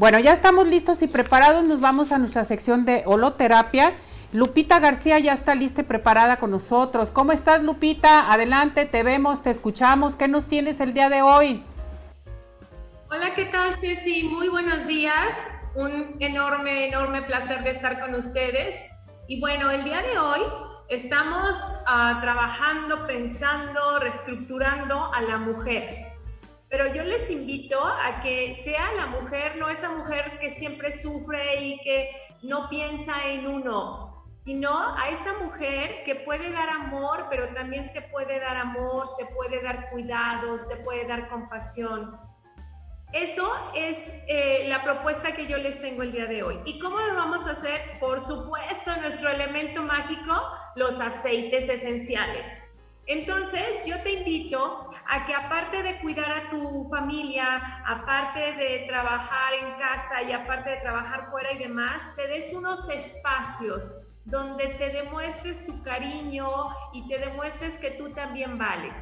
Bueno, ya estamos listos y preparados. Nos vamos a nuestra sección de holoterapia. Lupita García ya está lista y preparada con nosotros. ¿Cómo estás, Lupita? Adelante, te vemos, te escuchamos. ¿Qué nos tienes el día de hoy? Hola, ¿qué tal, Ceci? Muy buenos días. Un enorme, enorme placer de estar con ustedes. Y bueno, el día de hoy estamos uh, trabajando, pensando, reestructurando a la mujer. Pero yo les invito a que sea la mujer, no esa mujer que siempre sufre y que no piensa en uno, sino a esa mujer que puede dar amor, pero también se puede dar amor, se puede dar cuidado, se puede dar compasión. Eso es eh, la propuesta que yo les tengo el día de hoy. ¿Y cómo lo vamos a hacer? Por supuesto, nuestro elemento mágico, los aceites esenciales. Entonces, yo te invito a que aparte de cuidar a tu familia, aparte de trabajar en casa y aparte de trabajar fuera y demás, te des unos espacios donde te demuestres tu cariño y te demuestres que tú también vales.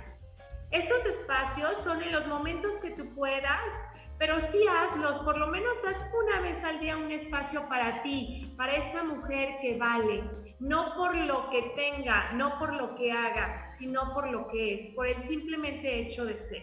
Estos espacios son en los momentos que tú puedas pero sí hazlos, por lo menos haz una vez al día un espacio para ti, para esa mujer que vale, no por lo que tenga, no por lo que haga, sino por lo que es, por el simplemente hecho de ser.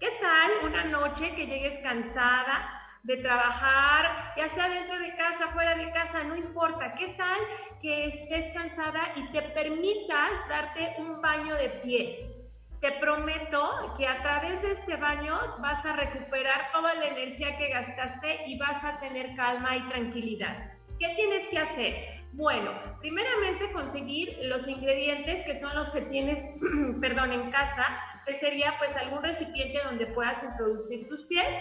¿Qué tal una noche que llegues cansada de trabajar, ya sea dentro de casa, fuera de casa, no importa? ¿Qué tal que estés cansada y te permitas darte un baño de pies? Te prometo que a través de este baño vas a recuperar toda la energía que gastaste y vas a tener calma y tranquilidad. ¿Qué tienes que hacer? Bueno, primeramente conseguir los ingredientes que son los que tienes, perdón, en casa, que sería pues algún recipiente donde puedas introducir tus pies.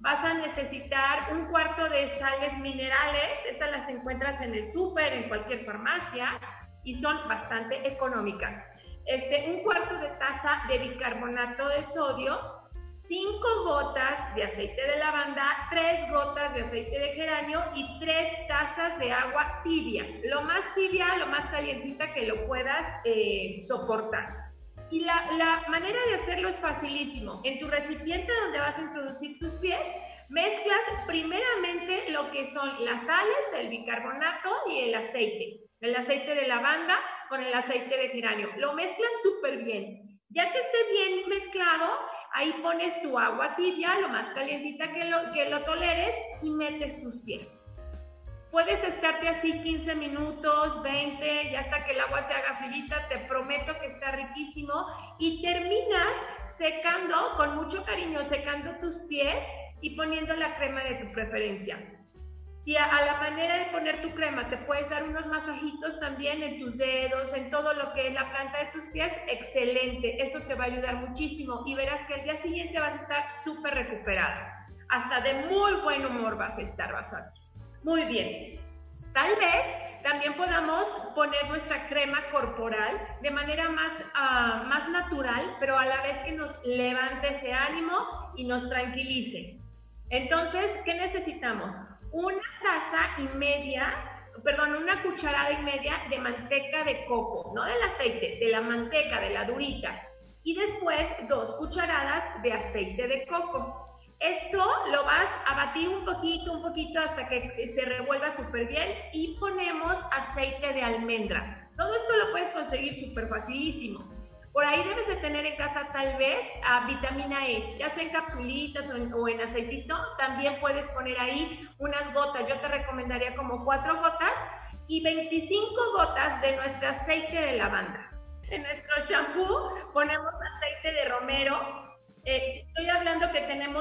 Vas a necesitar un cuarto de sales minerales, esas las encuentras en el súper, en cualquier farmacia y son bastante económicas este, un cuarto de taza de bicarbonato de sodio, 5 gotas de aceite de lavanda, 3 gotas de aceite de geranio y 3 tazas de agua tibia. Lo más tibia, lo más calientita que lo puedas eh, soportar. Y la, la manera de hacerlo es facilísimo. En tu recipiente donde vas a introducir tus pies, mezclas primeramente lo que son las sales, el bicarbonato y el aceite el aceite de lavanda con el aceite de geranio. Lo mezclas súper bien. Ya que esté bien mezclado, ahí pones tu agua tibia, lo más calientita que lo, que lo toleres, y metes tus pies. Puedes estarte así 15 minutos, 20, ya hasta que el agua se haga frillita, te prometo que está riquísimo. Y terminas secando, con mucho cariño, secando tus pies y poniendo la crema de tu preferencia. Y a, la manera de poner tu crema te puedes dar unos masajitos también en tus dedos, en todo lo que es la planta de tus pies, excelente. Eso te va a ayudar muchísimo y verás que al día siguiente vas a estar súper recuperada. Hasta de muy buen humor vas a estar, vas a Muy bien. Tal vez también podamos poner nuestra crema corporal de manera más, ah, más natural, pero a la vez que nos levante ese ánimo y nos tranquilice. Entonces, ¿qué necesitamos? una taza y media, perdón, una cucharada y media de manteca de coco, no del aceite, de la manteca, de la durita. Y después dos cucharadas de aceite de coco. Esto lo vas a batir un poquito, un poquito hasta que se revuelva súper bien y ponemos aceite de almendra. Todo esto lo puedes conseguir súper facilísimo. Por ahí debes de tener en casa tal vez a vitamina E, ya sea en capsulitas o en, aceitito, también puedes poner ahí unas gotas, yo te recomendaría como cuatro gotas y 25 gotas de nuestro aceite de lavanda. En nuestro shampoo ponemos aceite de romero, eh,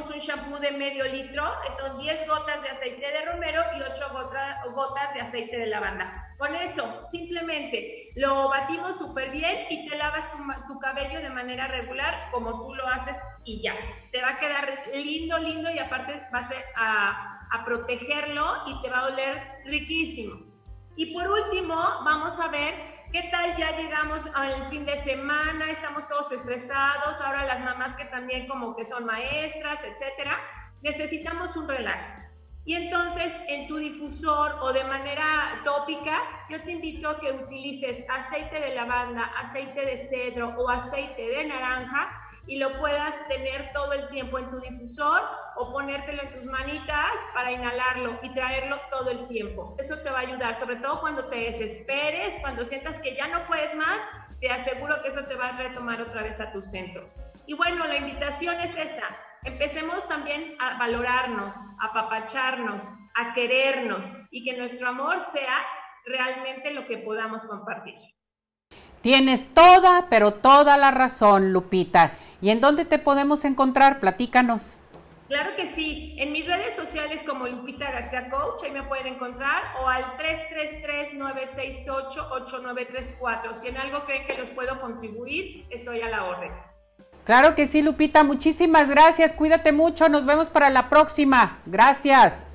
un shampoo de medio litro, son 10 gotas de aceite de romero y 8 gotas de aceite de lavanda. Con eso, simplemente lo batimos súper bien y te lavas tu, cabello de manera regular como tú lo haces y ya. Te va a quedar lindo, lindo y aparte vas a protegerlo y te va a oler riquísimo. Y por último, vamos a ver ¿Qué tal ya llegamos al fin de semana? Estamos todos estresados, ahora las mamás que también como que son maestras, etcétera, necesitamos un relax. Y entonces en tu difusor o de manera tópica, yo te invito a que utilices aceite de lavanda, aceite de cedro o aceite de naranja y lo puedas tener todo el tiempo en tu difusor o ponértelo en tus manitas para inhalarlo y traerlo todo el tiempo. Eso te va a ayudar, sobre todo cuando te desesperes, cuando sientas que ya no puedes más, te aseguro que eso te va a retomar otra vez a tu centro. Y bueno, la invitación es esa. Empecemos también a valorarnos, a apapacharnos, a querernos y que nuestro amor sea realmente lo que podamos compartir. Tienes toda, pero toda la razón, Lupita. ¿Y en dónde te podemos encontrar? Platícanos. Claro que sí, en mis redes sociales como Lupita García Coach, ahí me pueden encontrar, o al 333-968-8934. Si en algo creen que los puedo contribuir, estoy a la orden. Claro que sí, Lupita, muchísimas gracias, cuídate mucho, nos vemos para la próxima. Gracias.